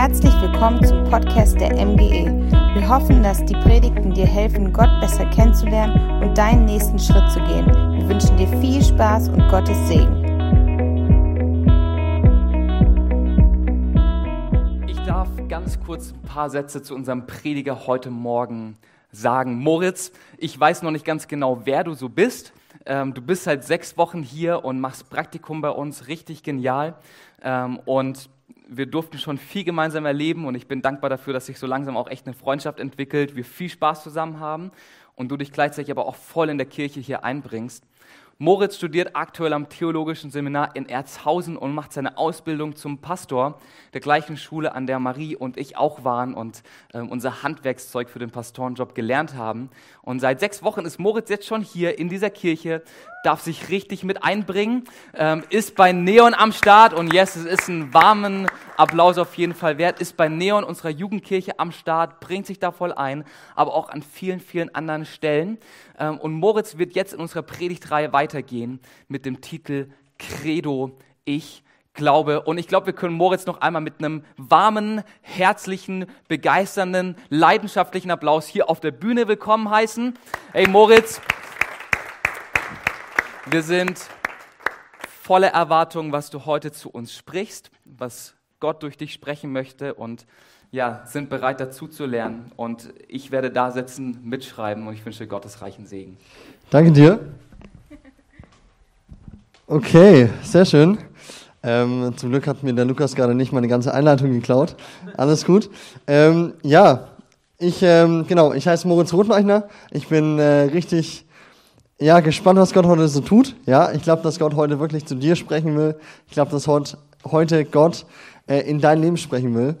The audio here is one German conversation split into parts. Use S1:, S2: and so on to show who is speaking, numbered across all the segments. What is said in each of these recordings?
S1: Herzlich willkommen zum Podcast der MGE. Wir hoffen, dass die Predigten dir helfen, Gott besser kennenzulernen und deinen nächsten Schritt zu gehen. Wir wünschen dir viel Spaß und Gottes Segen.
S2: Ich darf ganz kurz ein paar Sätze zu unserem Prediger heute Morgen sagen. Moritz, ich weiß noch nicht ganz genau, wer du so bist. Ähm, du bist seit sechs Wochen hier und machst Praktikum bei uns, richtig genial. Ähm, und wir durften schon viel gemeinsam erleben und ich bin dankbar dafür, dass sich so langsam auch echt eine Freundschaft entwickelt, wir viel Spaß zusammen haben und du dich gleichzeitig aber auch voll in der Kirche hier einbringst. Moritz studiert aktuell am Theologischen Seminar in Erzhausen und macht seine Ausbildung zum Pastor der gleichen Schule, an der Marie und ich auch waren und äh, unser Handwerkszeug für den Pastorenjob gelernt haben. Und seit sechs Wochen ist Moritz jetzt schon hier in dieser Kirche, darf sich richtig mit einbringen, ähm, ist bei Neon am Start und yes, es ist ein warmen Applaus auf jeden Fall wert, ist bei Neon unserer Jugendkirche am Start, bringt sich da voll ein, aber auch an vielen, vielen anderen Stellen. Ähm, und Moritz wird jetzt in unserer Predigtreihe weitergehen mit dem Titel Credo, ich glaube. Und ich glaube, wir können Moritz noch einmal mit einem warmen, herzlichen, begeisternden, leidenschaftlichen Applaus hier auf der Bühne willkommen heißen. Hey Moritz, wir sind voller Erwartung, was du heute zu uns sprichst, was Gott durch dich sprechen möchte und ja, sind bereit dazu zu lernen. Und ich werde da sitzen, mitschreiben und ich wünsche Gottes reichen Segen.
S3: Danke dir. Okay, sehr schön. Ähm, zum Glück hat mir der Lukas gerade nicht meine ganze Einleitung geklaut. Alles gut. Ähm, ja, ich, ähm, genau, ich heiße Moritz Rothmeichner. Ich bin äh, richtig ja, gespannt, was Gott heute so tut. Ja, ich glaube, dass Gott heute wirklich zu dir sprechen will. Ich glaube, dass heute Gott äh, in dein Leben sprechen will.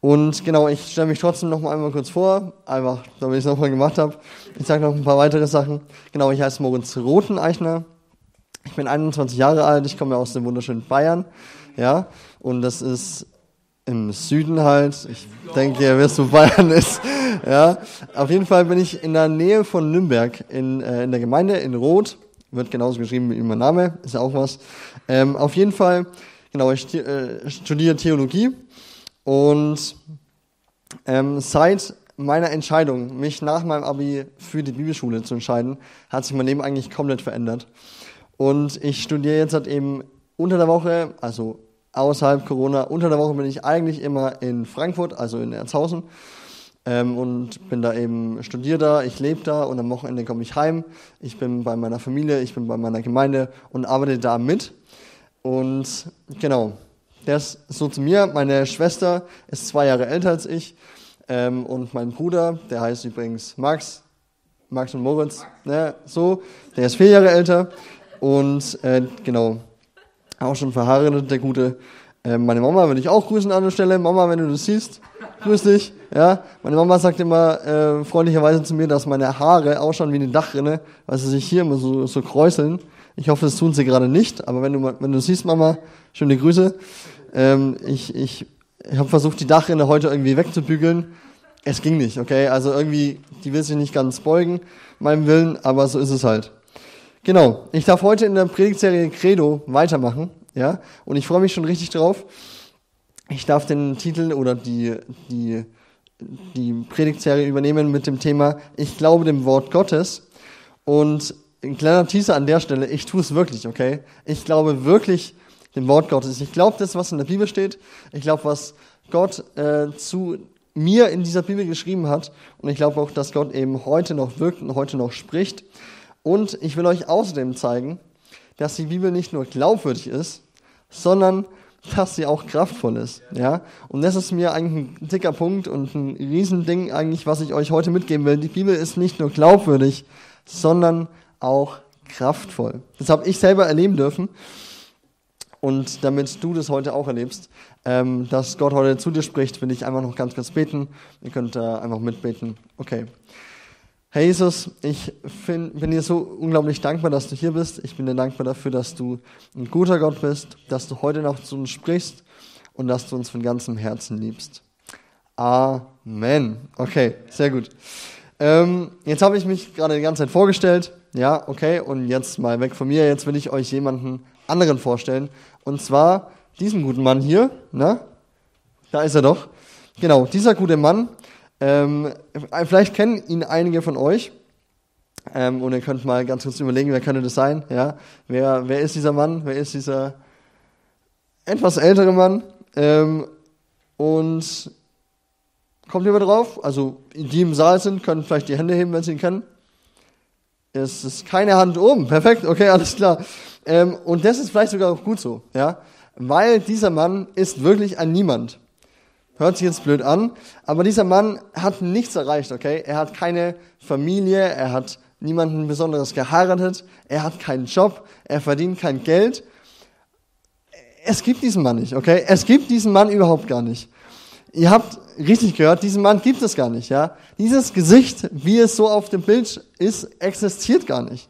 S3: Und genau, ich stelle mich trotzdem noch mal einmal kurz vor, einfach damit ich es nochmal gemacht habe. Ich sage noch ein paar weitere Sachen. Genau, ich heiße Moritz Roteneichner. Ich bin 21 Jahre alt, ich komme aus dem wunderschönen Bayern. Ja, und das ist im Süden halt. Ich denke, ihr wisst, wo Bayern ist. Ja, auf jeden Fall bin ich in der Nähe von Nürnberg in, äh, in der Gemeinde in Roth. Wird genauso geschrieben wie mein Name, ist ja auch was. Ähm, auf jeden Fall, genau, ich äh, studiere Theologie und ähm, seit meiner Entscheidung, mich nach meinem Abi für die Bibelschule zu entscheiden, hat sich mein Leben eigentlich komplett verändert. Und ich studiere jetzt halt eben unter der Woche, also außerhalb Corona, unter der Woche bin ich eigentlich immer in Frankfurt, also in Erzhausen. Ähm, und bin da eben studiere da, ich lebe da und am Wochenende komme ich heim. Ich bin bei meiner Familie, ich bin bei meiner Gemeinde und arbeite da mit. Und genau, der ist so zu mir. Meine Schwester ist zwei Jahre älter als ich. Ähm, und mein Bruder, der heißt übrigens Max, Max und Moritz, ne, so, der ist vier Jahre älter. Und äh, genau, auch schon verheiratet, der Gute. Äh, meine Mama würde ich auch grüßen an der Stelle. Mama, wenn du das siehst, grüß dich. Ja, meine Mama sagt immer äh, freundlicherweise zu mir, dass meine Haare ausschauen wie eine Dachrinne, weil sie sich hier immer so, so kräuseln. Ich hoffe, das tun sie gerade nicht, aber wenn du, wenn du siehst, Mama, schöne Grüße. Ähm, ich ich, habe versucht, die Dachrinne heute irgendwie wegzubügeln. Es ging nicht, okay? Also irgendwie, die will sich nicht ganz beugen, meinem Willen, aber so ist es halt. Genau, ich darf heute in der Predigtserie Credo weitermachen, ja? Und ich freue mich schon richtig drauf. Ich darf den Titel oder die, die, die Predigtserie übernehmen mit dem Thema Ich glaube dem Wort Gottes. Und ein kleiner Teaser an der Stelle, ich tue es wirklich, okay? Ich glaube wirklich dem Wort Gottes. Ich glaube das, was in der Bibel steht. Ich glaube, was Gott äh, zu mir in dieser Bibel geschrieben hat. Und ich glaube auch, dass Gott eben heute noch wirkt und heute noch spricht. Und ich will euch außerdem zeigen, dass die Bibel nicht nur glaubwürdig ist, sondern dass sie auch kraftvoll ist. Ja? Und das ist mir eigentlich ein dicker Punkt und ein Riesending eigentlich, was ich euch heute mitgeben will. Die Bibel ist nicht nur glaubwürdig, sondern auch kraftvoll. Das habe ich selber erleben dürfen. Und damit du das heute auch erlebst, ähm, dass Gott heute zu dir spricht, will ich einfach noch ganz kurz beten. Ihr könnt äh, einfach mitbeten. Okay. Herr Jesus, ich find, bin dir so unglaublich dankbar, dass du hier bist. Ich bin dir dankbar dafür, dass du ein guter Gott bist, dass du heute noch zu uns sprichst und dass du uns von ganzem Herzen liebst. Amen. Okay, sehr gut. Ähm, jetzt habe ich mich gerade die ganze Zeit vorgestellt. Ja, okay, und jetzt mal weg von mir. Jetzt will ich euch jemanden anderen vorstellen. Und zwar diesen guten Mann hier. Na? da ist er doch. Genau, dieser gute Mann, ähm, vielleicht kennen ihn einige von euch. Ähm, und ihr könnt mal ganz kurz überlegen, wer könnte das sein? Ja, wer, wer ist dieser Mann? Wer ist dieser etwas ältere Mann? Ähm, und kommt jemand drauf? Also die im Saal sind, können vielleicht die Hände heben, wenn sie ihn kennen. Es ist keine Hand oben. Perfekt, okay, alles klar. Ähm, und das ist vielleicht sogar auch gut so, ja, weil dieser Mann ist wirklich ein Niemand. Hört sich jetzt blöd an, aber dieser Mann hat nichts erreicht, okay? Er hat keine Familie, er hat niemanden Besonderes geheiratet, er hat keinen Job, er verdient kein Geld. Es gibt diesen Mann nicht, okay? Es gibt diesen Mann überhaupt gar nicht. Ihr habt richtig gehört, diesen Mann gibt es gar nicht, ja? Dieses Gesicht, wie es so auf dem Bild ist, existiert gar nicht.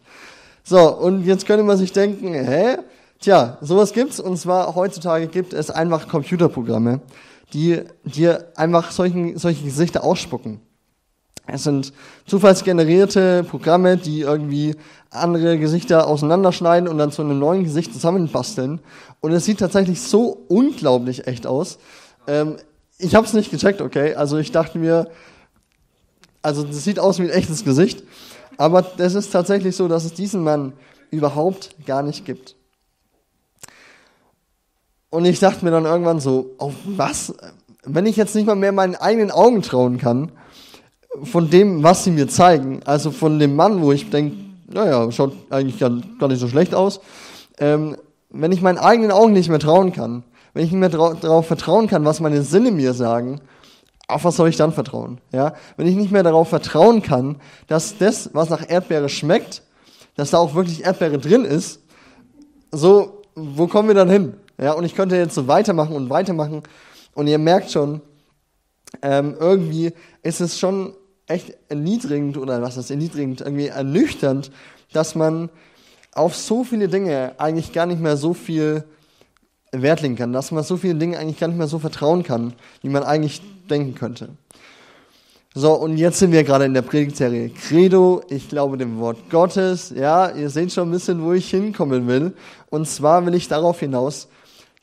S3: So, und jetzt könnte man sich denken, hä? Tja, sowas gibt's, und zwar heutzutage gibt es einfach Computerprogramme, die dir einfach solchen, solche Gesichter ausspucken. Es sind zufallsgenerierte Programme, die irgendwie andere Gesichter auseinanderschneiden und dann zu einem neuen Gesicht zusammenbasteln. Und es sieht tatsächlich so unglaublich echt aus. Ähm, ich habe es nicht gecheckt, okay. Also ich dachte mir, also das sieht aus wie ein echtes Gesicht. Aber es ist tatsächlich so, dass es diesen Mann überhaupt gar nicht gibt. Und ich dachte mir dann irgendwann so, auf was? Wenn ich jetzt nicht mal mehr meinen eigenen Augen trauen kann, von dem, was sie mir zeigen, also von dem Mann, wo ich denke, naja, schaut eigentlich gar, gar nicht so schlecht aus, ähm, wenn ich meinen eigenen Augen nicht mehr trauen kann, wenn ich nicht mehr darauf vertrauen kann, was meine Sinne mir sagen, auf was soll ich dann vertrauen? Ja? Wenn ich nicht mehr darauf vertrauen kann, dass das, was nach Erdbeere schmeckt, dass da auch wirklich Erdbeere drin ist, so, wo kommen wir dann hin? Ja, und ich könnte jetzt so weitermachen und weitermachen. Und ihr merkt schon, ähm, irgendwie ist es schon echt erniedrigend oder was ist erniedrigend, irgendwie ernüchternd, dass man auf so viele Dinge eigentlich gar nicht mehr so viel Wert legen kann, dass man so viele Dinge eigentlich gar nicht mehr so vertrauen kann, wie man eigentlich denken könnte. So, und jetzt sind wir gerade in der Predigtserie Credo, ich glaube dem Wort Gottes. Ja, ihr seht schon ein bisschen, wo ich hinkommen will. Und zwar will ich darauf hinaus,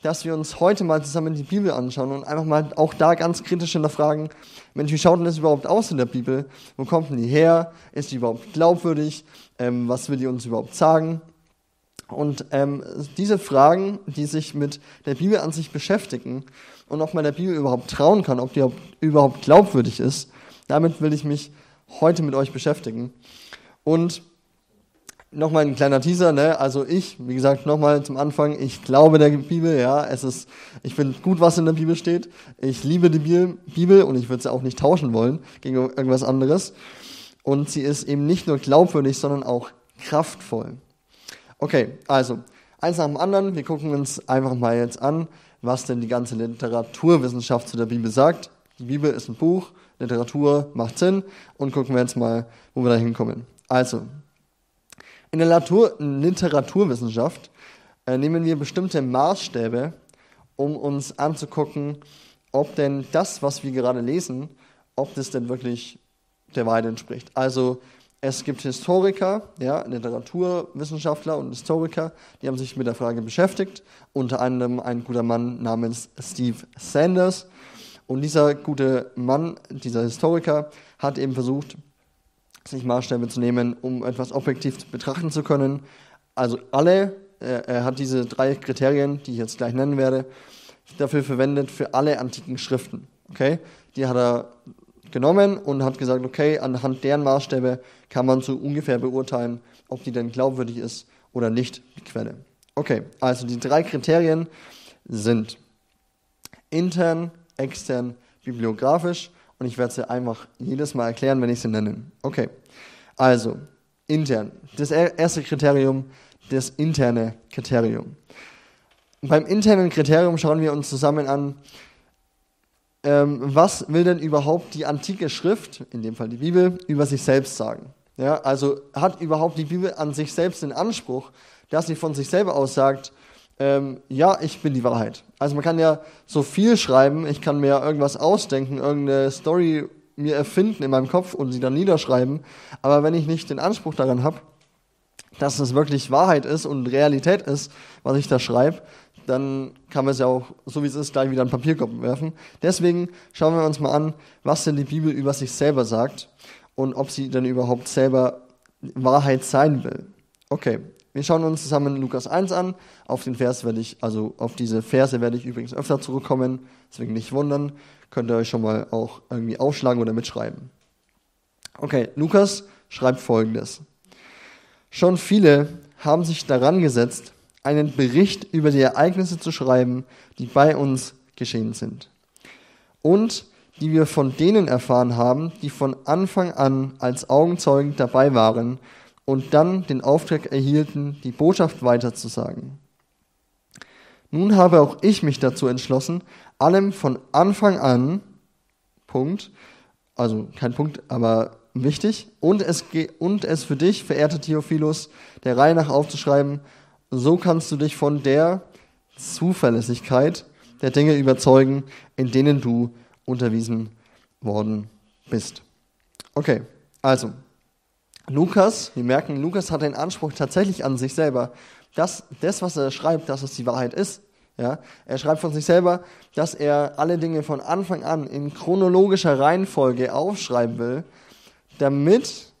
S3: dass wir uns heute mal zusammen die Bibel anschauen und einfach mal auch da ganz kritisch hinterfragen, Mensch, wie schaut denn das überhaupt aus in der Bibel? Wo kommt denn die her? Ist die überhaupt glaubwürdig? Ähm, was will die uns überhaupt sagen? Und ähm, diese Fragen, die sich mit der Bibel an sich beschäftigen und ob man der Bibel überhaupt trauen kann, ob die überhaupt glaubwürdig ist, damit will ich mich heute mit euch beschäftigen. Und nochmal ein kleiner Teaser, ne? Also ich, wie gesagt, nochmal zum Anfang, ich glaube der Bibel, ja, es ist, ich finde gut, was in der Bibel steht. Ich liebe die Bibel und ich würde sie auch nicht tauschen wollen gegen irgendwas anderes. Und sie ist eben nicht nur glaubwürdig, sondern auch kraftvoll. Okay, also, eins nach dem anderen, wir gucken uns einfach mal jetzt an, was denn die ganze Literaturwissenschaft zu der Bibel sagt. Die Bibel ist ein Buch, Literatur macht Sinn und gucken wir jetzt mal, wo wir da hinkommen. Also, in der Natur, Literaturwissenschaft äh, nehmen wir bestimmte Maßstäbe, um uns anzugucken, ob denn das, was wir gerade lesen, ob das denn wirklich der Wahrheit entspricht. Also es gibt Historiker, ja, Literaturwissenschaftler und Historiker, die haben sich mit der Frage beschäftigt. Unter anderem ein guter Mann namens Steve Sanders. Und dieser gute Mann, dieser Historiker, hat eben versucht, sich Maßstäbe zu nehmen, um etwas objektiv betrachten zu können. Also alle, er, er hat diese drei Kriterien, die ich jetzt gleich nennen werde, dafür verwendet für alle antiken Schriften. Okay? Die hat er genommen und hat gesagt, okay, anhand deren Maßstäbe kann man so ungefähr beurteilen, ob die denn glaubwürdig ist oder nicht, die Quelle. Okay, also die drei Kriterien sind intern, extern, bibliografisch und ich werde sie einfach jedes Mal erklären, wenn ich sie nenne. Okay, also intern. Das erste Kriterium, das interne Kriterium. Beim internen Kriterium schauen wir uns zusammen an, ähm, was will denn überhaupt die antike Schrift, in dem Fall die Bibel, über sich selbst sagen? Ja, also hat überhaupt die Bibel an sich selbst den Anspruch, dass sie von sich selber aussagt, ähm, ja, ich bin die Wahrheit. Also man kann ja so viel schreiben, ich kann mir irgendwas ausdenken, irgendeine Story mir erfinden in meinem Kopf und sie dann niederschreiben, aber wenn ich nicht den Anspruch daran habe, dass es wirklich Wahrheit ist und Realität ist, was ich da schreibe, dann kann man es ja auch, so wie es ist, gleich wieder in Papierkorb werfen. Deswegen schauen wir uns mal an, was denn die Bibel über sich selber sagt und ob sie denn überhaupt selber Wahrheit sein will. Okay, wir schauen uns zusammen Lukas 1 an. Auf den Vers werde ich, also auf diese Verse werde ich übrigens öfter zurückkommen, deswegen nicht wundern. Könnt ihr euch schon mal auch irgendwie aufschlagen oder mitschreiben. Okay, Lukas schreibt folgendes. Schon viele haben sich daran gesetzt, einen Bericht über die Ereignisse zu schreiben, die bei uns geschehen sind. Und die wir von denen erfahren haben, die von Anfang an als Augenzeugen dabei waren und dann den Auftrag erhielten, die Botschaft weiterzusagen. Nun habe auch ich mich dazu entschlossen, allem von Anfang an, Punkt, also kein Punkt, aber wichtig, und es, und es für dich, verehrter Theophilus, der Reihe nach aufzuschreiben, so kannst du dich von der Zuverlässigkeit der Dinge überzeugen, in denen du unterwiesen worden bist. Okay, also Lukas, wir merken, Lukas hat den Anspruch tatsächlich an sich selber, dass das, was er schreibt, dass es die Wahrheit ist. Ja, er schreibt von sich selber, dass er alle Dinge von Anfang an in chronologischer Reihenfolge aufschreiben will, damit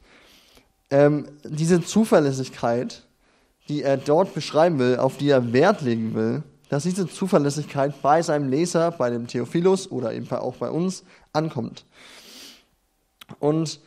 S3: ähm, diese Zuverlässigkeit, die er dort beschreiben will, auf die er Wert legen will, dass diese Zuverlässigkeit bei seinem Leser, bei dem Theophilus oder eben auch bei uns ankommt. Und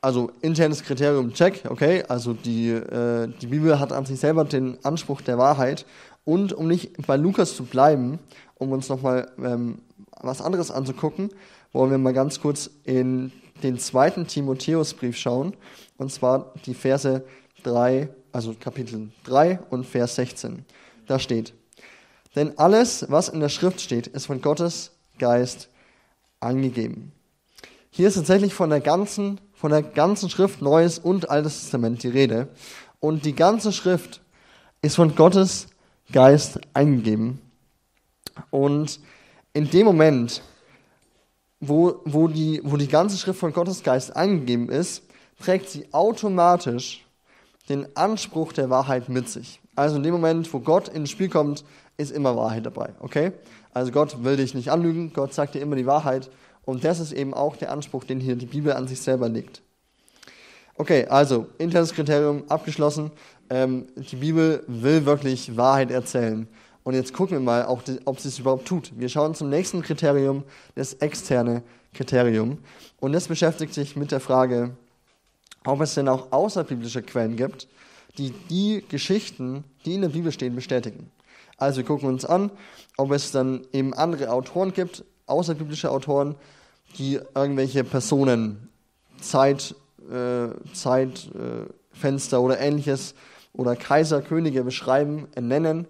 S3: also internes Kriterium check, okay, also die, äh, die Bibel hat an sich selber den Anspruch der Wahrheit. Und um nicht bei Lukas zu bleiben, um uns nochmal ähm, was anderes anzugucken, wollen wir mal ganz kurz in den zweiten Timotheusbrief schauen, und zwar die Verse 3, also Kapitel 3 und Vers 16. Da steht, denn alles, was in der Schrift steht, ist von Gottes Geist angegeben. Hier ist tatsächlich von der ganzen, von der ganzen Schrift Neues und Altes Testament die Rede. Und die ganze Schrift ist von Gottes Geist eingegeben. Und in dem Moment, wo, wo, die, wo die ganze Schrift von Gottes Geist eingegeben ist, trägt sie automatisch den Anspruch der Wahrheit mit sich. Also in dem Moment, wo Gott ins Spiel kommt, ist immer Wahrheit dabei, okay? Also Gott will dich nicht anlügen, Gott sagt dir immer die Wahrheit und das ist eben auch der Anspruch, den hier die Bibel an sich selber legt. Okay, also internes Kriterium abgeschlossen. Ähm, die Bibel will wirklich Wahrheit erzählen. Und jetzt gucken wir mal, auch, ob sie es überhaupt tut. Wir schauen zum nächsten Kriterium, das externe Kriterium. Und das beschäftigt sich mit der Frage, ob es denn auch außerbiblische Quellen gibt, die die Geschichten, die in der Bibel stehen, bestätigen. Also wir gucken uns an, ob es dann eben andere Autoren gibt, außerbiblische Autoren, die irgendwelche Personen, Zeit, äh, Zeitfenster äh, oder ähnliches oder Kaiser, Könige beschreiben, nennen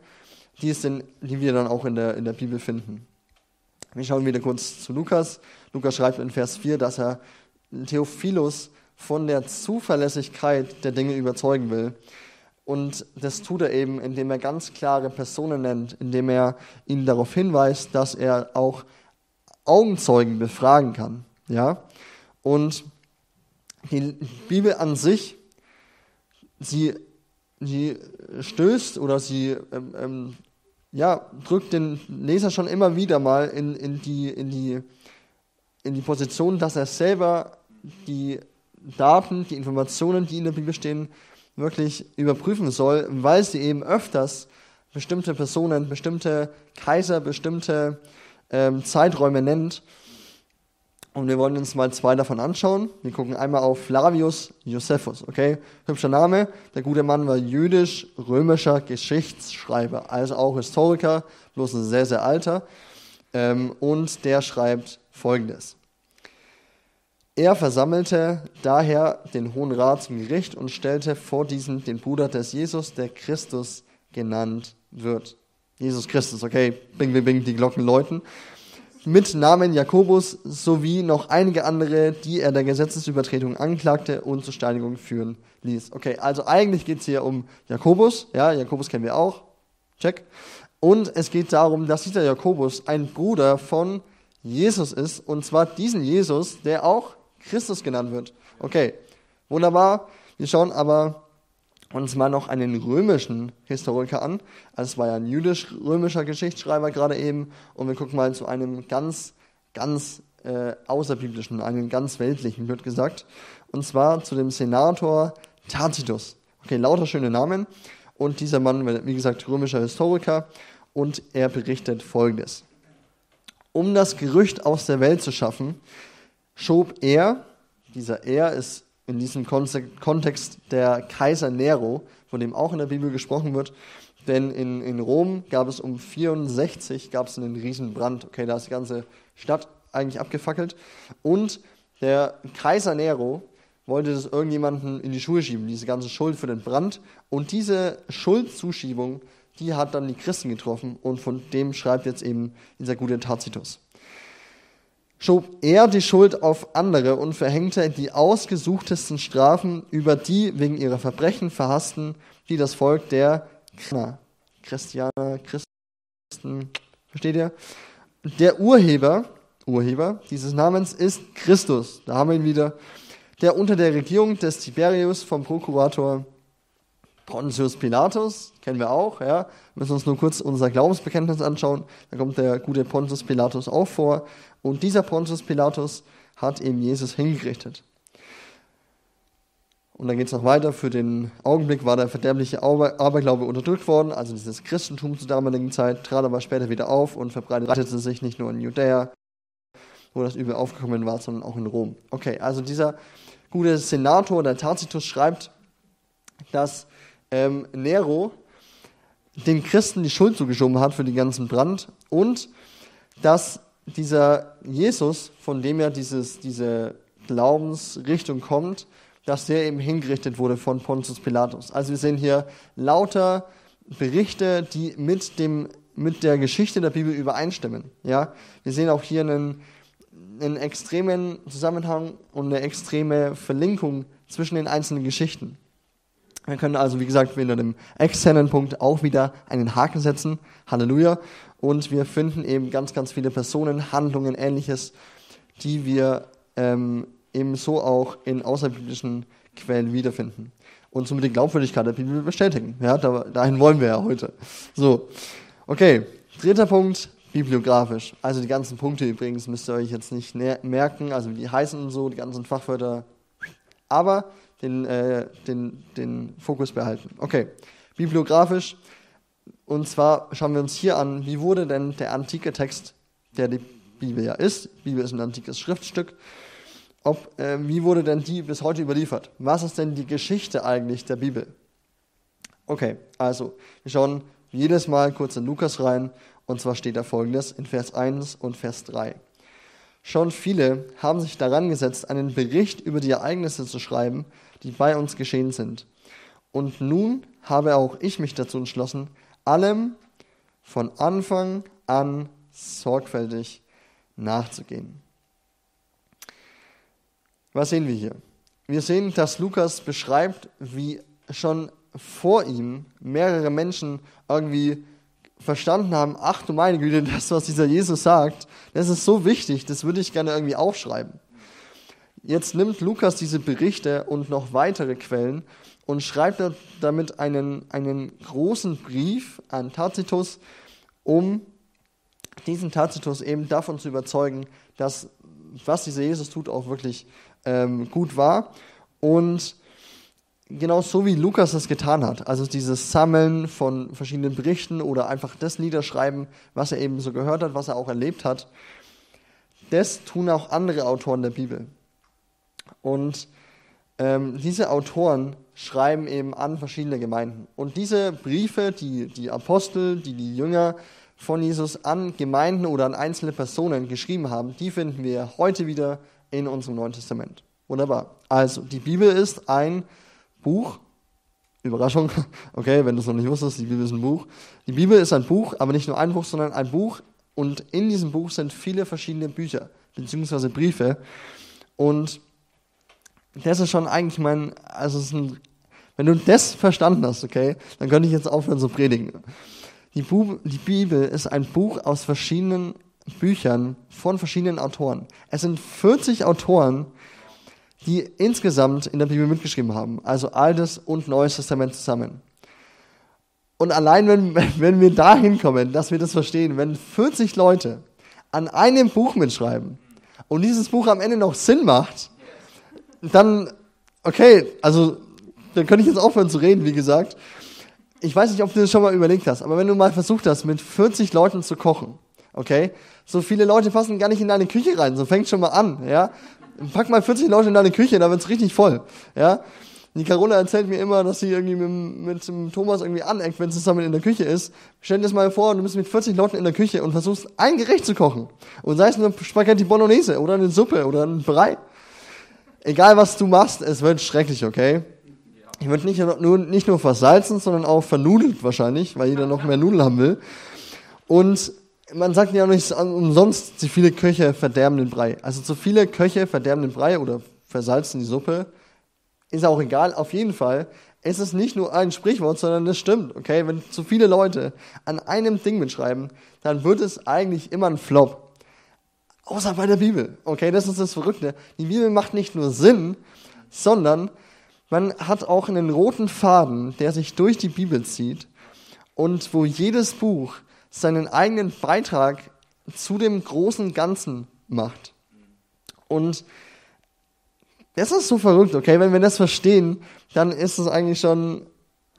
S3: die, es denn, die wir dann auch in der, in der Bibel finden. Wir schauen wieder kurz zu Lukas. Lukas schreibt in Vers 4, dass er Theophilus von der Zuverlässigkeit der Dinge überzeugen will. Und das tut er eben, indem er ganz klare Personen nennt, indem er ihnen darauf hinweist, dass er auch Augenzeugen befragen kann. Ja? Und die Bibel an sich, sie die stößt oder sie ähm, ähm, ja, drückt den Leser schon immer wieder mal in, in, die, in, die, in die Position, dass er selber die Daten, die Informationen, die in der Bibel stehen, wirklich überprüfen soll, weil sie eben öfters bestimmte Personen, bestimmte Kaiser, bestimmte ähm, Zeiträume nennt und wir wollen uns mal zwei davon anschauen. Wir gucken einmal auf Flavius Josephus, okay? Hübscher Name. Der gute Mann war jüdisch-römischer Geschichtsschreiber, also auch Historiker, bloß ein sehr, sehr alter. Ähm, und der schreibt folgendes. Er versammelte daher den Hohen Rat zum Gericht und stellte vor diesen den Bruder des Jesus, der Christus genannt wird. Jesus Christus, okay? Bing, bing, bing, die Glocken läuten mit Namen Jakobus sowie noch einige andere, die er der Gesetzesübertretung anklagte und zur Steinigung führen ließ. Okay, also eigentlich geht es hier um Jakobus. Ja, Jakobus kennen wir auch. Check. Und es geht darum, dass dieser Jakobus ein Bruder von Jesus ist. Und zwar diesen Jesus, der auch Christus genannt wird. Okay, wunderbar. Wir schauen aber und zwar noch einen römischen Historiker an. Also es war ja ein jüdisch-römischer Geschichtsschreiber gerade eben. Und wir gucken mal zu einem ganz, ganz äh, außerbiblischen, einen ganz weltlichen, wird gesagt. Und zwar zu dem Senator Tacitus. Okay, lauter schöne Namen. Und dieser Mann, wie gesagt, römischer Historiker. Und er berichtet Folgendes. Um das Gerücht aus der Welt zu schaffen, schob er, dieser er ist in diesem Kontext der Kaiser Nero, von dem auch in der Bibel gesprochen wird. Denn in, in Rom gab es um 64 gab es einen Riesenbrand. Okay, da ist die ganze Stadt eigentlich abgefackelt. Und der Kaiser Nero wollte das irgendjemanden in die Schuhe schieben, diese ganze Schuld für den Brand. Und diese Schuldzuschiebung, die hat dann die Christen getroffen. Und von dem schreibt jetzt eben dieser gute Tacitus schob er die Schuld auf andere und verhängte die ausgesuchtesten Strafen über die wegen ihrer Verbrechen verhassten, die das Volk der Christianer, Christen, versteht ihr? Der Urheber, Urheber dieses Namens ist Christus, da haben wir ihn wieder, der unter der Regierung des Tiberius vom Prokurator Pontius Pilatus, kennen wir auch, ja. Wir müssen uns nur kurz unser Glaubensbekenntnis anschauen. Da kommt der gute Pontius Pilatus auch vor. Und dieser Pontius Pilatus hat eben Jesus hingerichtet. Und dann geht es noch weiter. Für den Augenblick war der verderbliche Aberglaube unterdrückt worden, also dieses Christentum zur damaligen Zeit, trat aber später wieder auf und verbreitete sich nicht nur in Judäa, wo das Übel aufgekommen war, sondern auch in Rom. Okay, also dieser gute Senator, der Tacitus, schreibt, dass ähm, Nero den Christen die Schuld zugeschoben hat für den ganzen Brand und dass dieser Jesus, von dem ja dieses, diese Glaubensrichtung kommt, dass der eben hingerichtet wurde von Pontius Pilatus. Also wir sehen hier lauter Berichte, die mit dem mit der Geschichte der Bibel übereinstimmen. Ja, wir sehen auch hier einen, einen extremen Zusammenhang und eine extreme Verlinkung zwischen den einzelnen Geschichten. Wir können also, wie gesagt, hinter dem externen Punkt auch wieder einen Haken setzen. Halleluja. Und wir finden eben ganz, ganz viele Personen, Handlungen, ähnliches, die wir ähm, eben so auch in außerbiblischen Quellen wiederfinden. Und somit die Glaubwürdigkeit der Bibel bestätigen. Ja, da, dahin wollen wir ja heute. So, okay. Dritter Punkt, bibliografisch. Also die ganzen Punkte übrigens müsst ihr euch jetzt nicht merken, also wie die heißen und so, die ganzen Fachwörter. Aber den, äh, den, den Fokus behalten. Okay, bibliografisch. Und zwar schauen wir uns hier an, wie wurde denn der antike Text, der die Bibel ja ist, die Bibel ist ein antikes Schriftstück, ob, äh, wie wurde denn die bis heute überliefert? Was ist denn die Geschichte eigentlich der Bibel? Okay, also wir schauen jedes Mal kurz in Lukas rein und zwar steht da folgendes in Vers 1 und Vers 3. Schon viele haben sich daran gesetzt, einen Bericht über die Ereignisse zu schreiben, die bei uns geschehen sind. Und nun habe auch ich mich dazu entschlossen, allem von Anfang an sorgfältig nachzugehen. Was sehen wir hier? Wir sehen, dass Lukas beschreibt, wie schon vor ihm mehrere Menschen irgendwie verstanden haben, ach du meine Güte, das, was dieser Jesus sagt, das ist so wichtig, das würde ich gerne irgendwie aufschreiben. Jetzt nimmt Lukas diese Berichte und noch weitere Quellen und schreibt damit einen, einen großen Brief an Tacitus, um diesen Tacitus eben davon zu überzeugen, dass was dieser Jesus tut, auch wirklich ähm, gut war. Und genau so wie Lukas es getan hat, also dieses Sammeln von verschiedenen Berichten oder einfach das Niederschreiben, was er eben so gehört hat, was er auch erlebt hat, das tun auch andere Autoren der Bibel. Und ähm, diese Autoren schreiben eben an verschiedene Gemeinden. Und diese Briefe, die die Apostel, die die Jünger von Jesus an Gemeinden oder an einzelne Personen geschrieben haben, die finden wir heute wieder in unserem Neuen Testament. Wunderbar. Also, die Bibel ist ein Buch. Überraschung. Okay, wenn du es noch nicht wusstest, die Bibel ist ein Buch. Die Bibel ist ein Buch, aber nicht nur ein Buch, sondern ein Buch. Und in diesem Buch sind viele verschiedene Bücher, beziehungsweise Briefe. Und das ist schon eigentlich mein, also es ist ein, wenn du das verstanden hast, okay, dann könnte ich jetzt aufhören zu predigen. Die, Bu die Bibel ist ein Buch aus verschiedenen Büchern von verschiedenen Autoren. Es sind 40 Autoren, die insgesamt in der Bibel mitgeschrieben haben, also Altes und Neues Testament zusammen. Und allein wenn, wenn wir da hinkommen, dass wir das verstehen, wenn 40 Leute an einem Buch mitschreiben und dieses Buch am Ende noch Sinn macht, dann, okay, also dann könnte ich jetzt aufhören zu reden, wie gesagt. Ich weiß nicht, ob du das schon mal überlegt hast, aber wenn du mal versucht hast, mit 40 Leuten zu kochen, okay, so viele Leute passen gar nicht in deine Küche rein, so fängt schon mal an, ja. Pack mal 40 Leute in deine Küche, da wird's richtig voll, ja. Die Carola erzählt mir immer, dass sie irgendwie mit, mit Thomas irgendwie aneckt, wenn sie zusammen in der Küche ist. Stell dir das mal vor, du bist mit 40 Leuten in der Küche und versuchst ein Gericht zu kochen. Und sei es nur Spaghetti Bolognese oder eine Suppe oder ein Brei. Egal was du machst, es wird schrecklich, okay? Ich wird nicht nur, nicht nur versalzen, sondern auch vernudelt wahrscheinlich, weil jeder noch mehr Nudeln haben will. Und man sagt ja auch nicht umsonst, zu viele Köche verderben den Brei. Also zu viele Köche verderben den Brei oder versalzen die Suppe. Ist auch egal, auf jeden Fall. Es ist nicht nur ein Sprichwort, sondern es stimmt, okay? Wenn zu viele Leute an einem Ding mitschreiben, dann wird es eigentlich immer ein Flop. Außer bei der Bibel, okay? Das ist das Verrückte. Die Bibel macht nicht nur Sinn, sondern man hat auch einen roten Faden, der sich durch die Bibel zieht und wo jedes Buch seinen eigenen Beitrag zu dem großen Ganzen macht. Und das ist so verrückt, okay? Wenn wir das verstehen, dann ist es eigentlich schon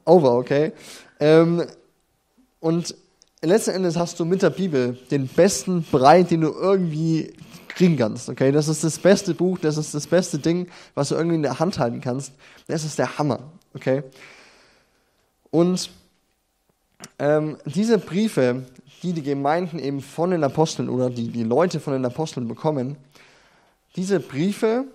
S3: over, okay? Ähm, und letzten Endes hast du mit der Bibel den besten Brei, den du irgendwie kriegen kannst, okay? Das ist das beste Buch, das ist das beste Ding, was du irgendwie in der Hand halten kannst. Das ist der Hammer, okay? Und ähm, diese Briefe, die die Gemeinden eben von den Aposteln oder die die Leute von den Aposteln bekommen, diese Briefe,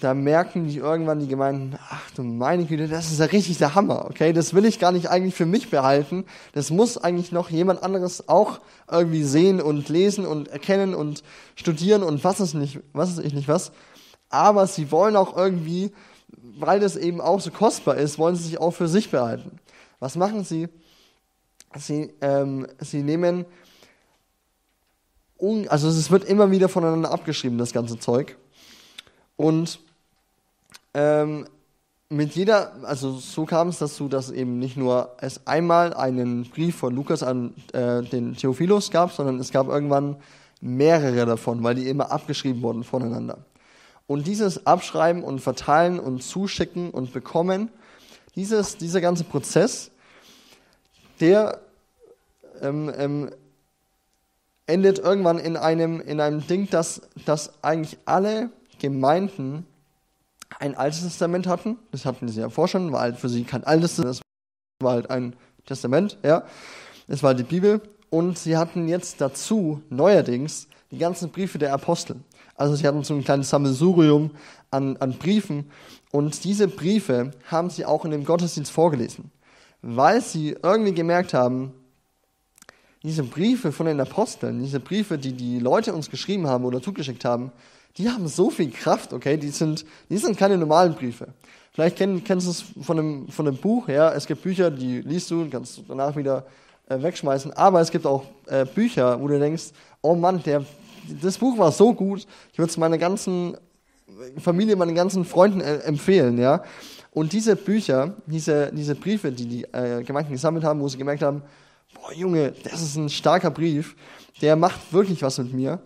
S3: da merken die irgendwann die Gemeinden, ach du meine Güte, das ist ja richtig der Hammer, okay? Das will ich gar nicht eigentlich für mich behalten. Das muss eigentlich noch jemand anderes auch irgendwie sehen und lesen und erkennen und studieren und was ist nicht, was ist ich nicht was. Aber sie wollen auch irgendwie, weil das eben auch so kostbar ist, wollen sie sich auch für sich behalten. Was machen sie? Sie, ähm, sie nehmen, also es wird immer wieder voneinander abgeschrieben, das ganze Zeug. Und ähm, mit jeder, also so kam es dazu, dass eben nicht nur es einmal einen Brief von Lukas an äh, den Theophilus gab, sondern es gab irgendwann mehrere davon, weil die immer abgeschrieben wurden voneinander. Und dieses Abschreiben und Verteilen und Zuschicken und Bekommen, dieses, dieser ganze Prozess, der ähm, ähm, endet irgendwann in einem, in einem Ding, dass, dass eigentlich alle Gemeinden ein Altes Testament hatten. Das hatten sie ja vorher schon, war halt für sie kein Altes Testament, das war halt ein Testament, ja. Das war die Bibel. Und sie hatten jetzt dazu neuerdings die ganzen Briefe der Apostel. Also sie hatten so ein kleines Sammelsurium an, an Briefen. Und diese Briefe haben sie auch in dem Gottesdienst vorgelesen. Weil sie irgendwie gemerkt haben, diese Briefe von den Aposteln, diese Briefe, die die Leute uns geschrieben haben oder zugeschickt haben, die haben so viel Kraft, okay? Die sind, die sind keine normalen Briefe. Vielleicht kenn, kennst du es von einem, von einem Buch, ja? Es gibt Bücher, die liest du und kannst danach wieder äh, wegschmeißen. Aber es gibt auch äh, Bücher, wo du denkst, oh Mann, der, das Buch war so gut, ich würde es meiner ganzen Familie, meinen ganzen Freunden äh, empfehlen, ja? Und diese Bücher, diese, diese Briefe, die die äh, Gemeinden gesammelt haben, wo sie gemerkt haben, boah Junge, das ist ein starker Brief, der macht wirklich was mit mir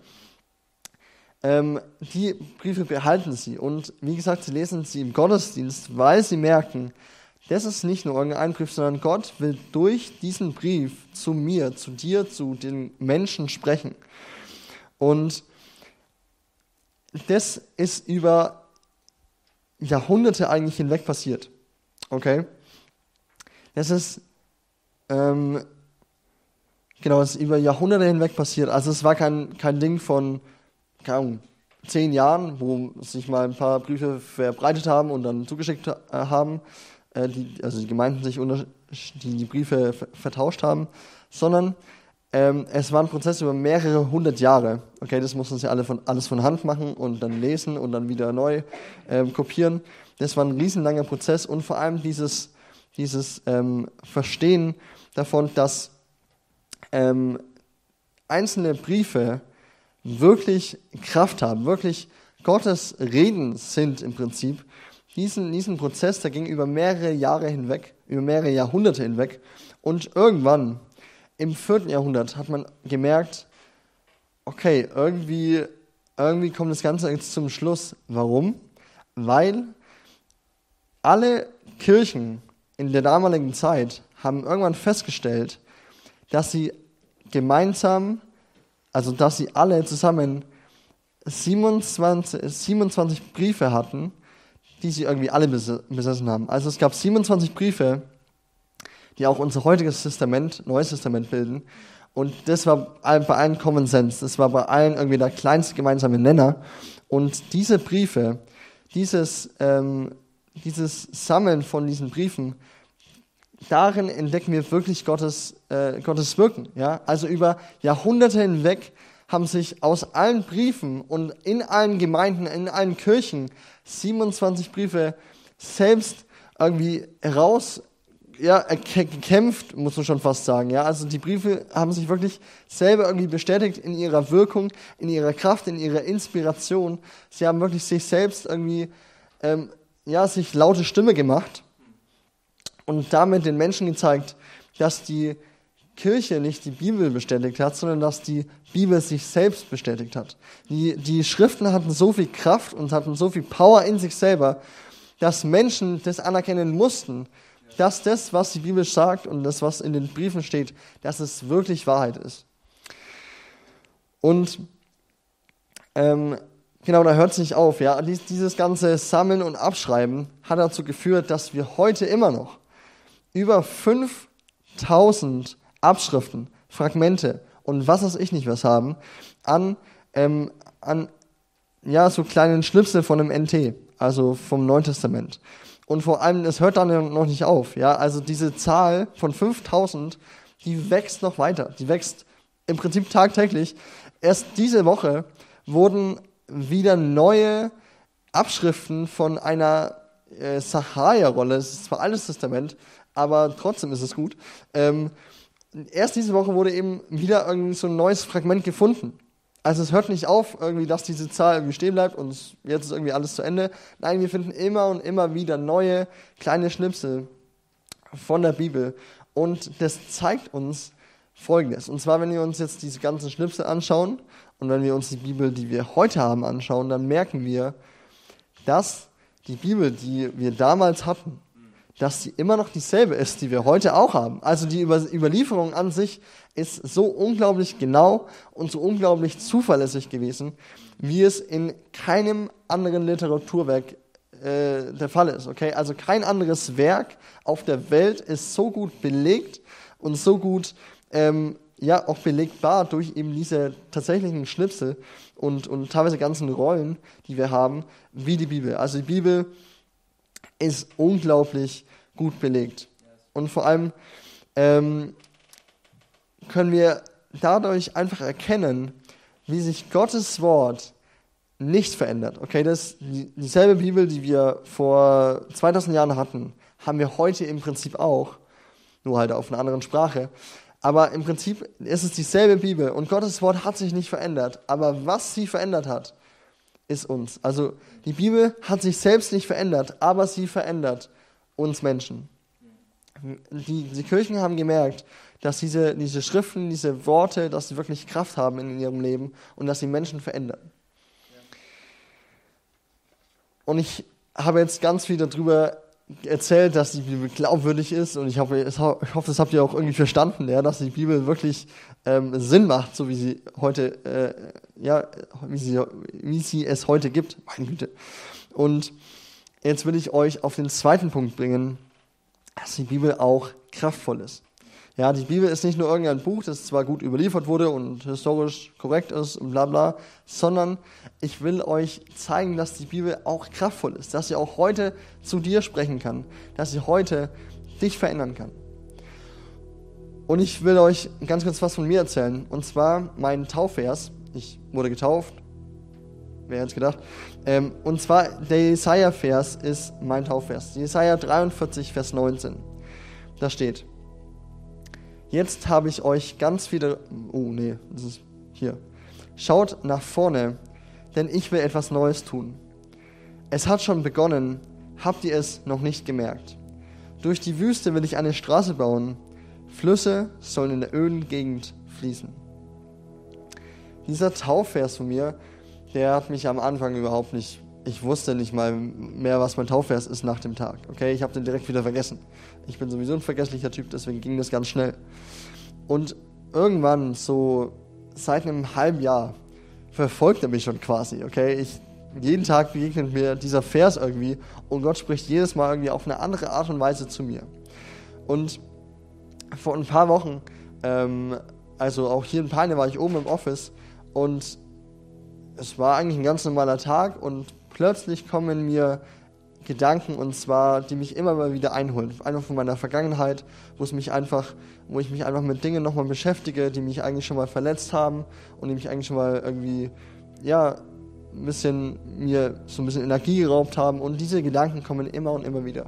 S3: ähm, die Briefe behalten sie. Und wie gesagt, sie lesen sie im Gottesdienst, weil sie merken, das ist nicht nur irgendein Brief, sondern Gott will durch diesen Brief zu mir, zu dir, zu den Menschen sprechen. Und das ist über Jahrhunderte eigentlich hinweg passiert. Okay? Das ist, ähm, genau, das ist über Jahrhunderte hinweg passiert. Also es war kein, kein Ding von Ahnung, zehn Jahren, wo sich mal ein paar Briefe verbreitet haben und dann zugeschickt äh, haben, äh, die, also die Gemeinden sich unter, die, die Briefe vertauscht haben, sondern ähm, es war ein Prozess über mehrere hundert Jahre. Okay, das mussten sie alle von, alles von Hand machen und dann lesen und dann wieder neu ähm, kopieren. Das war ein riesenlanger Prozess und vor allem dieses, dieses ähm, Verstehen davon, dass ähm, einzelne Briefe wirklich Kraft haben, wirklich Gottes Reden sind im Prinzip, diesen, diesen Prozess, der ging über mehrere Jahre hinweg, über mehrere Jahrhunderte hinweg. Und irgendwann, im vierten Jahrhundert, hat man gemerkt, okay, irgendwie, irgendwie kommt das Ganze jetzt zum Schluss. Warum? Weil alle Kirchen in der damaligen Zeit haben irgendwann festgestellt, dass sie gemeinsam, also dass sie alle zusammen 27, 27 Briefe hatten, die sie irgendwie alle besessen haben. Also es gab 27 Briefe, die auch unser heutiges Testament, Neues Testament bilden. Und das war bei allen Common Sense. Das war bei allen irgendwie der kleinste gemeinsame Nenner. Und diese Briefe, dieses, ähm, dieses Sammeln von diesen Briefen, darin entdecken wir wirklich Gottes, äh, Gottes Wirken. Ja? Also über Jahrhunderte hinweg haben sich aus allen Briefen und in allen Gemeinden, in allen Kirchen 27 Briefe selbst irgendwie heraus ja, gekämpft, muss man schon fast sagen. Ja, also die Briefe haben sich wirklich selber irgendwie bestätigt in ihrer Wirkung, in ihrer Kraft, in ihrer Inspiration. Sie haben wirklich sich selbst irgendwie, ähm, ja, sich laute Stimme gemacht und damit den Menschen gezeigt, dass die Kirche nicht die Bibel bestätigt hat, sondern dass die Bibel sich selbst bestätigt hat. Die, die Schriften hatten so viel Kraft und hatten so viel Power in sich selber, dass Menschen das anerkennen mussten, dass das, was die Bibel sagt und das, was in den Briefen steht, dass es wirklich Wahrheit ist. Und ähm, genau, da hört es nicht auf. Ja? Dieses ganze Sammeln und Abschreiben hat dazu geführt, dass wir heute immer noch über 5000 Abschriften, Fragmente und was weiß ich nicht was haben an, ähm, an ja, so kleinen Schnipsel von einem NT, also vom Neuen Testament. Und vor allem, es hört dann noch nicht auf. Ja? Also diese Zahl von 5000, die wächst noch weiter. Die wächst im Prinzip tagtäglich. Erst diese Woche wurden wieder neue Abschriften von einer äh, Sachaja-Rolle, es ist zwar Altes Testament, aber trotzdem ist es gut, ähm, erst diese Woche wurde eben wieder irgendwie so ein neues Fragment gefunden. Also es hört nicht auf, irgendwie, dass diese Zahl irgendwie stehen bleibt und jetzt ist irgendwie alles zu Ende. Nein, wir finden immer und immer wieder neue kleine Schnipsel von der Bibel. Und das zeigt uns Folgendes. Und zwar, wenn wir uns jetzt diese ganzen Schnipsel anschauen und wenn wir uns die Bibel, die wir heute haben, anschauen, dann merken wir, dass die Bibel, die wir damals hatten, dass sie immer noch dieselbe ist, die wir heute auch haben. Also die Überlieferung an sich ist so unglaublich genau und so unglaublich zuverlässig gewesen, wie es in keinem anderen Literaturwerk äh, der Fall ist. Okay? Also kein anderes Werk auf der Welt ist so gut belegt und so gut ähm, ja auch belegbar durch eben diese tatsächlichen Schnipsel und, und teilweise ganzen Rollen, die wir haben, wie die Bibel. Also die Bibel ist unglaublich gut belegt. Und vor allem ähm, können wir dadurch einfach erkennen, wie sich Gottes Wort nicht verändert. Okay, das dieselbe Bibel, die wir vor 2000 Jahren hatten, haben wir heute im Prinzip auch, nur halt auf einer anderen Sprache. Aber im Prinzip ist es dieselbe Bibel und Gottes Wort hat sich nicht verändert. Aber was sie verändert hat, ist uns. Also die Bibel hat sich selbst nicht verändert, aber sie verändert uns Menschen. Die, die Kirchen haben gemerkt, dass diese, diese Schriften, diese Worte, dass sie wirklich Kraft haben in ihrem Leben und dass sie Menschen verändern. Und ich habe jetzt ganz viel darüber erzählt, dass die Bibel glaubwürdig ist und ich hoffe, ich hoffe das habt ihr auch irgendwie verstanden, ja, dass die Bibel wirklich ähm, Sinn macht, so wie sie heute, äh, ja, wie sie, wie sie es heute gibt. Meine Güte. Und Jetzt will ich euch auf den zweiten Punkt bringen, dass die Bibel auch kraftvoll ist. Ja, die Bibel ist nicht nur irgendein Buch, das zwar gut überliefert wurde und historisch korrekt ist und bla bla, sondern ich will euch zeigen, dass die Bibel auch kraftvoll ist, dass sie auch heute zu dir sprechen kann, dass sie heute dich verändern kann. Und ich will euch ganz kurz was von mir erzählen, und zwar mein Taufvers. Ich wurde getauft wer hätte es gedacht? Ähm, und zwar, der Jesaja-Vers ist mein Taufvers. Jesaja 43, Vers 19. Da steht: Jetzt habe ich euch ganz viele. Oh, nee, das ist hier. Schaut nach vorne, denn ich will etwas Neues tun. Es hat schon begonnen, habt ihr es noch nicht gemerkt. Durch die Wüste will ich eine Straße bauen, Flüsse sollen in der öden Gegend fließen. Dieser Taufvers von mir, der hat mich am Anfang überhaupt nicht, ich wusste nicht mal mehr, was mein Taufvers ist nach dem Tag. Okay, ich habe den direkt wieder vergessen. Ich bin sowieso ein vergesslicher Typ, deswegen ging das ganz schnell. Und irgendwann, so seit einem halben Jahr, verfolgt er mich schon quasi. Okay, ich jeden Tag begegnet mir dieser Vers irgendwie und Gott spricht jedes Mal irgendwie auf eine andere Art und Weise zu mir. Und vor ein paar Wochen, ähm, also auch hier in Peine, war ich oben im Office und es war eigentlich ein ganz normaler Tag und plötzlich kommen mir Gedanken und zwar, die mich immer mal wieder einholen. Einfach von meiner Vergangenheit, wo es mich einfach, wo ich mich einfach mit Dingen nochmal beschäftige, die mich eigentlich schon mal verletzt haben und die mich eigentlich schon mal irgendwie, ja, ein bisschen mir so ein bisschen Energie geraubt haben und diese Gedanken kommen immer und immer wieder.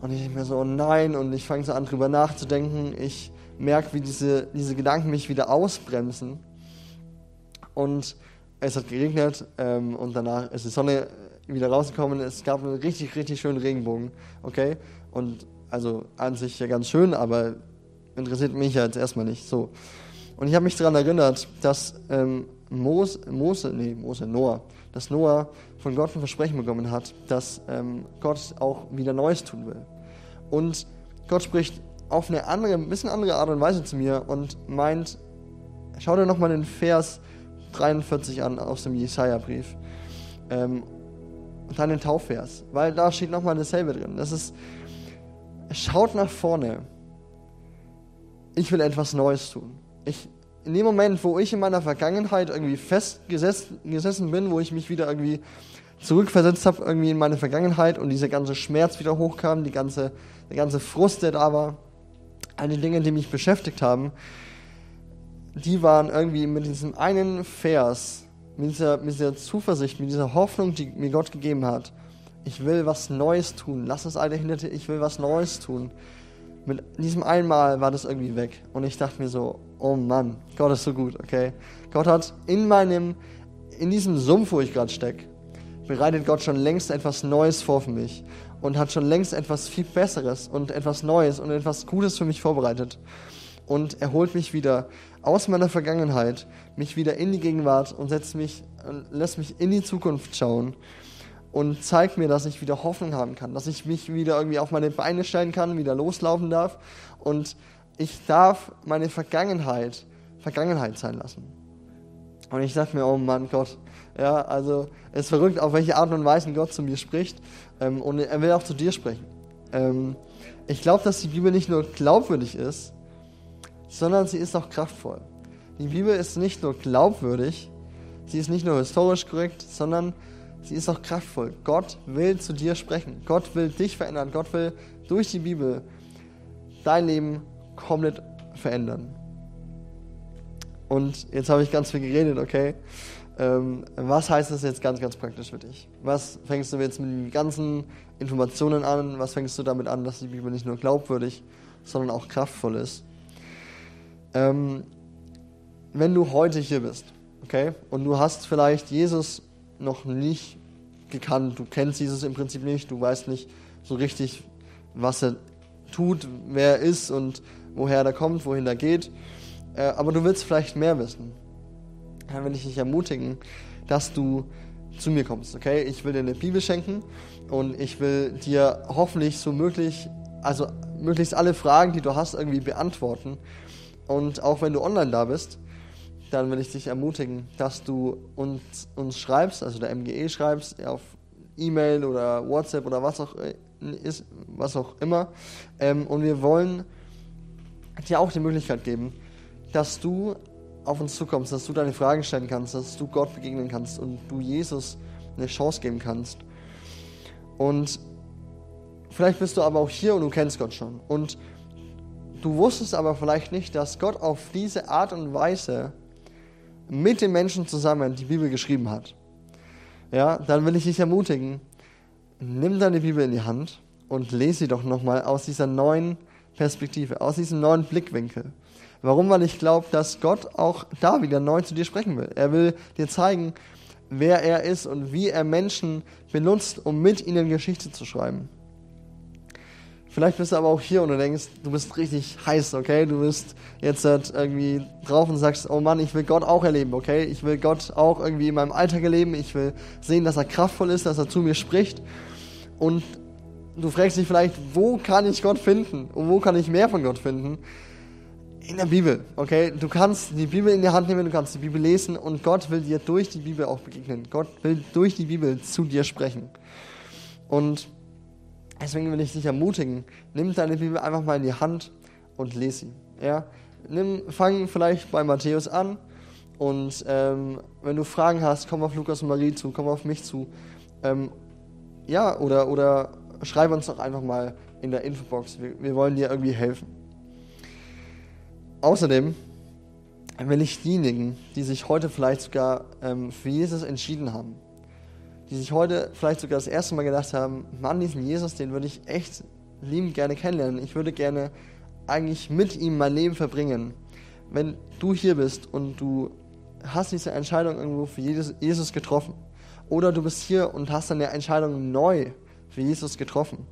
S3: Und ich denke mir so, oh nein, und ich fange so an drüber nachzudenken. Ich merke, wie diese, diese Gedanken mich wieder ausbremsen. Und es hat geregnet ähm, und danach ist die Sonne wieder rausgekommen. Es gab einen richtig, richtig schönen Regenbogen. Okay? Und also an sich ja ganz schön, aber interessiert mich ja jetzt erstmal nicht. So. Und ich habe mich daran erinnert, dass ähm, Mose, Mose, nee, Mose, Noah, dass Noah von Gott ein Versprechen bekommen hat, dass ähm, Gott auch wieder Neues tun will. Und Gott spricht auf eine andere, ein bisschen andere Art und Weise zu mir und meint, schau dir nochmal den Vers 43 an aus dem Jesaja-Brief. Ähm, und dann den Taufvers, weil da steht nochmal dasselbe drin. Das ist, schaut nach vorne. Ich will etwas Neues tun. Ich, in dem Moment, wo ich in meiner Vergangenheit irgendwie festgesessen bin, wo ich mich wieder irgendwie zurückversetzt habe, irgendwie in meine Vergangenheit und dieser ganze Schmerz wieder hochkam, die ganze, der ganze Frust, der da war, all die Dinge, die mich beschäftigt haben, die waren irgendwie mit diesem einen Vers, mit dieser, mit dieser Zuversicht, mit dieser Hoffnung, die mir Gott gegeben hat. Ich will was Neues tun. Lass das alte hinter dir, ich will was Neues tun. Mit diesem einmal war das irgendwie weg. Und ich dachte mir so, oh Mann, Gott ist so gut, okay? Gott hat in meinem, in diesem Sumpf, wo ich gerade stecke, bereitet Gott schon längst etwas Neues vor für mich und hat schon längst etwas viel Besseres und etwas Neues und etwas Gutes für mich vorbereitet. Und er holt mich wieder aus meiner Vergangenheit, mich wieder in die Gegenwart und setzt mich, lässt mich in die Zukunft schauen und zeigt mir, dass ich wieder Hoffnung haben kann, dass ich mich wieder irgendwie auf meine Beine stellen kann, wieder loslaufen darf und ich darf meine Vergangenheit Vergangenheit sein lassen. Und ich dachte mir, oh Mann, Gott, ja, also es ist verrückt, auf welche Art und Weise Gott zu mir spricht ähm, und er will auch zu dir sprechen. Ähm, ich glaube, dass die Bibel nicht nur glaubwürdig ist, sondern sie ist auch kraftvoll. Die Bibel ist nicht nur glaubwürdig, sie ist nicht nur historisch korrekt, sondern sie ist auch kraftvoll. Gott will zu dir sprechen. Gott will dich verändern. Gott will durch die Bibel dein Leben komplett verändern. Und jetzt habe ich ganz viel geredet, okay? Ähm, was heißt das jetzt ganz, ganz praktisch für dich? Was fängst du jetzt mit den ganzen Informationen an? Was fängst du damit an, dass die Bibel nicht nur glaubwürdig, sondern auch kraftvoll ist? Ähm, wenn du heute hier bist, okay, und du hast vielleicht Jesus noch nicht gekannt, du kennst Jesus im Prinzip nicht, du weißt nicht so richtig, was er tut, wer er ist und woher er kommt, wohin er geht, äh, aber du willst vielleicht mehr wissen, dann will ich dich ermutigen, dass du zu mir kommst, okay? Ich will dir eine Bibel schenken und ich will dir hoffentlich so möglich, also möglichst alle Fragen, die du hast, irgendwie beantworten und auch wenn du online da bist, dann will ich dich ermutigen, dass du uns, uns schreibst, also der MGE schreibst, auf E-Mail oder WhatsApp oder was auch, äh, ist, was auch immer. Ähm, und wir wollen dir auch die Möglichkeit geben, dass du auf uns zukommst, dass du deine Fragen stellen kannst, dass du Gott begegnen kannst und du Jesus eine Chance geben kannst. Und vielleicht bist du aber auch hier und du kennst Gott schon. Und Du wusstest aber vielleicht nicht, dass Gott auf diese Art und Weise mit den Menschen zusammen die Bibel geschrieben hat. Ja, dann will ich dich ermutigen, nimm deine Bibel in die Hand und lese sie doch nochmal aus dieser neuen Perspektive, aus diesem neuen Blickwinkel. Warum? Weil ich glaube, dass Gott auch da wieder neu zu dir sprechen will. Er will dir zeigen, wer er ist und wie er Menschen benutzt, um mit ihnen Geschichte zu schreiben. Vielleicht bist du aber auch hier und du denkst, du bist richtig heiß, okay? Du bist jetzt halt irgendwie drauf und sagst, oh Mann, ich will Gott auch erleben, okay? Ich will Gott auch irgendwie in meinem Alltag erleben. Ich will sehen, dass er kraftvoll ist, dass er zu mir spricht. Und du fragst dich vielleicht, wo kann ich Gott finden? Und wo kann ich mehr von Gott finden? In der Bibel, okay? Du kannst die Bibel in die Hand nehmen, du kannst die Bibel lesen und Gott will dir durch die Bibel auch begegnen. Gott will durch die Bibel zu dir sprechen. Und Deswegen will ich dich ermutigen, nimm deine Bibel einfach mal in die Hand und lese sie. Ja? Nimm, fang vielleicht bei Matthäus an und ähm, wenn du Fragen hast, komm auf Lukas und Marie zu, komm auf mich zu. Ähm, ja, oder, oder schreib uns doch einfach mal in der Infobox. Wir, wir wollen dir irgendwie helfen. Außerdem will ich diejenigen, die sich heute vielleicht sogar ähm, für Jesus entschieden haben, die sich heute vielleicht sogar das erste Mal gedacht haben, Mann, diesen Jesus, den würde ich echt liebend gerne kennenlernen. Ich würde gerne eigentlich mit ihm mein Leben verbringen. Wenn du hier bist und du hast diese Entscheidung irgendwo für Jesus getroffen oder du bist hier und hast eine Entscheidung neu für Jesus getroffen,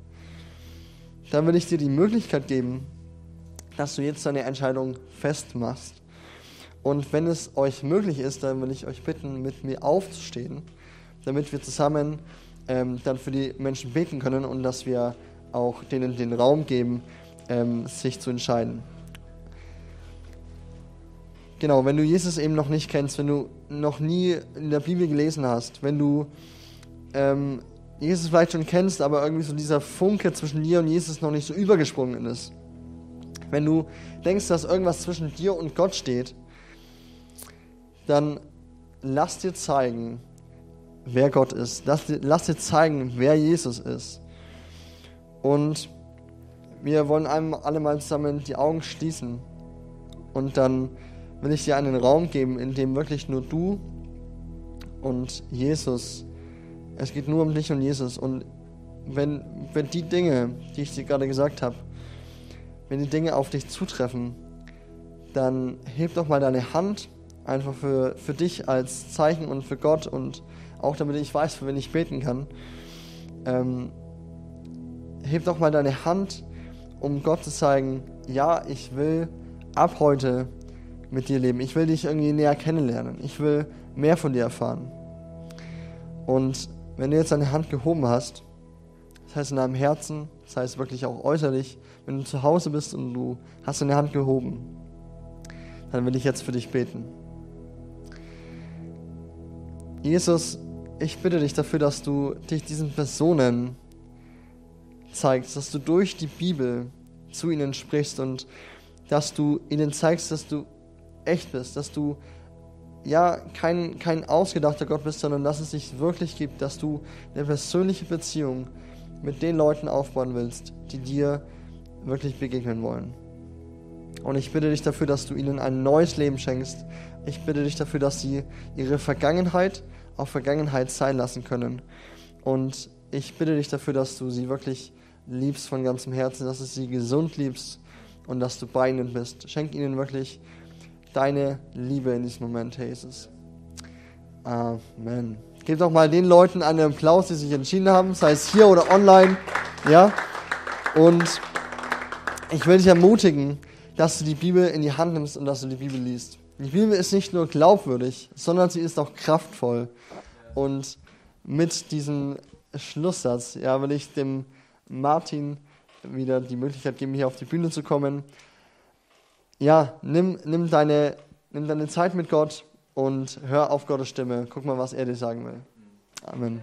S3: dann will ich dir die Möglichkeit geben, dass du jetzt deine Entscheidung festmachst. Und wenn es euch möglich ist, dann will ich euch bitten, mit mir aufzustehen damit wir zusammen ähm, dann für die Menschen beten können und dass wir auch denen den Raum geben, ähm, sich zu entscheiden. Genau, wenn du Jesus eben noch nicht kennst, wenn du noch nie in der Bibel gelesen hast, wenn du ähm, Jesus vielleicht schon kennst, aber irgendwie so dieser Funke zwischen dir und Jesus noch nicht so übergesprungen ist. Wenn du denkst, dass irgendwas zwischen dir und Gott steht, dann lass dir zeigen, wer Gott ist. Lass, lass dir zeigen, wer Jesus ist. Und wir wollen einem alle mal zusammen die Augen schließen. Und dann will ich dir einen Raum geben, in dem wirklich nur du und Jesus, es geht nur um dich und Jesus. Und wenn, wenn die Dinge, die ich dir gerade gesagt habe, wenn die Dinge auf dich zutreffen, dann heb doch mal deine Hand einfach für, für dich als Zeichen und für Gott und auch damit ich weiß, für wen ich beten kann. Ähm, heb doch mal deine Hand, um Gott zu zeigen, ja, ich will ab heute mit dir leben. Ich will dich irgendwie näher kennenlernen. Ich will mehr von dir erfahren. Und wenn du jetzt deine Hand gehoben hast, das heißt in deinem Herzen, das heißt wirklich auch äußerlich, wenn du zu Hause bist und du hast deine Hand gehoben, dann will ich jetzt für dich beten. Jesus, ich bitte dich dafür, dass du dich diesen Personen zeigst, dass du durch die Bibel zu ihnen sprichst und dass du ihnen zeigst, dass du echt bist, dass du ja kein, kein ausgedachter Gott bist, sondern dass es dich wirklich gibt, dass du eine persönliche Beziehung mit den Leuten aufbauen willst, die dir wirklich begegnen wollen. Und ich bitte dich dafür, dass du ihnen ein neues Leben schenkst. Ich bitte dich dafür, dass sie ihre Vergangenheit auch Vergangenheit sein lassen können. Und ich bitte dich dafür, dass du sie wirklich liebst von ganzem Herzen, dass du sie gesund liebst und dass du bei ihnen bist. Schenk ihnen wirklich deine Liebe in diesem Moment, Jesus. Amen. Gebt auch mal den Leuten einen Applaus, die sich entschieden haben, sei es hier oder online. Ja? Und ich will dich ermutigen, dass du die Bibel in die Hand nimmst und dass du die Bibel liest. Die Bibel ist nicht nur glaubwürdig, sondern sie ist auch kraftvoll. Und mit diesem Schlusssatz ja, will ich dem Martin wieder die Möglichkeit geben, hier auf die Bühne zu kommen. Ja, nimm, nimm, deine, nimm deine Zeit mit Gott und hör auf Gottes Stimme. Guck mal, was er dir sagen will. Amen.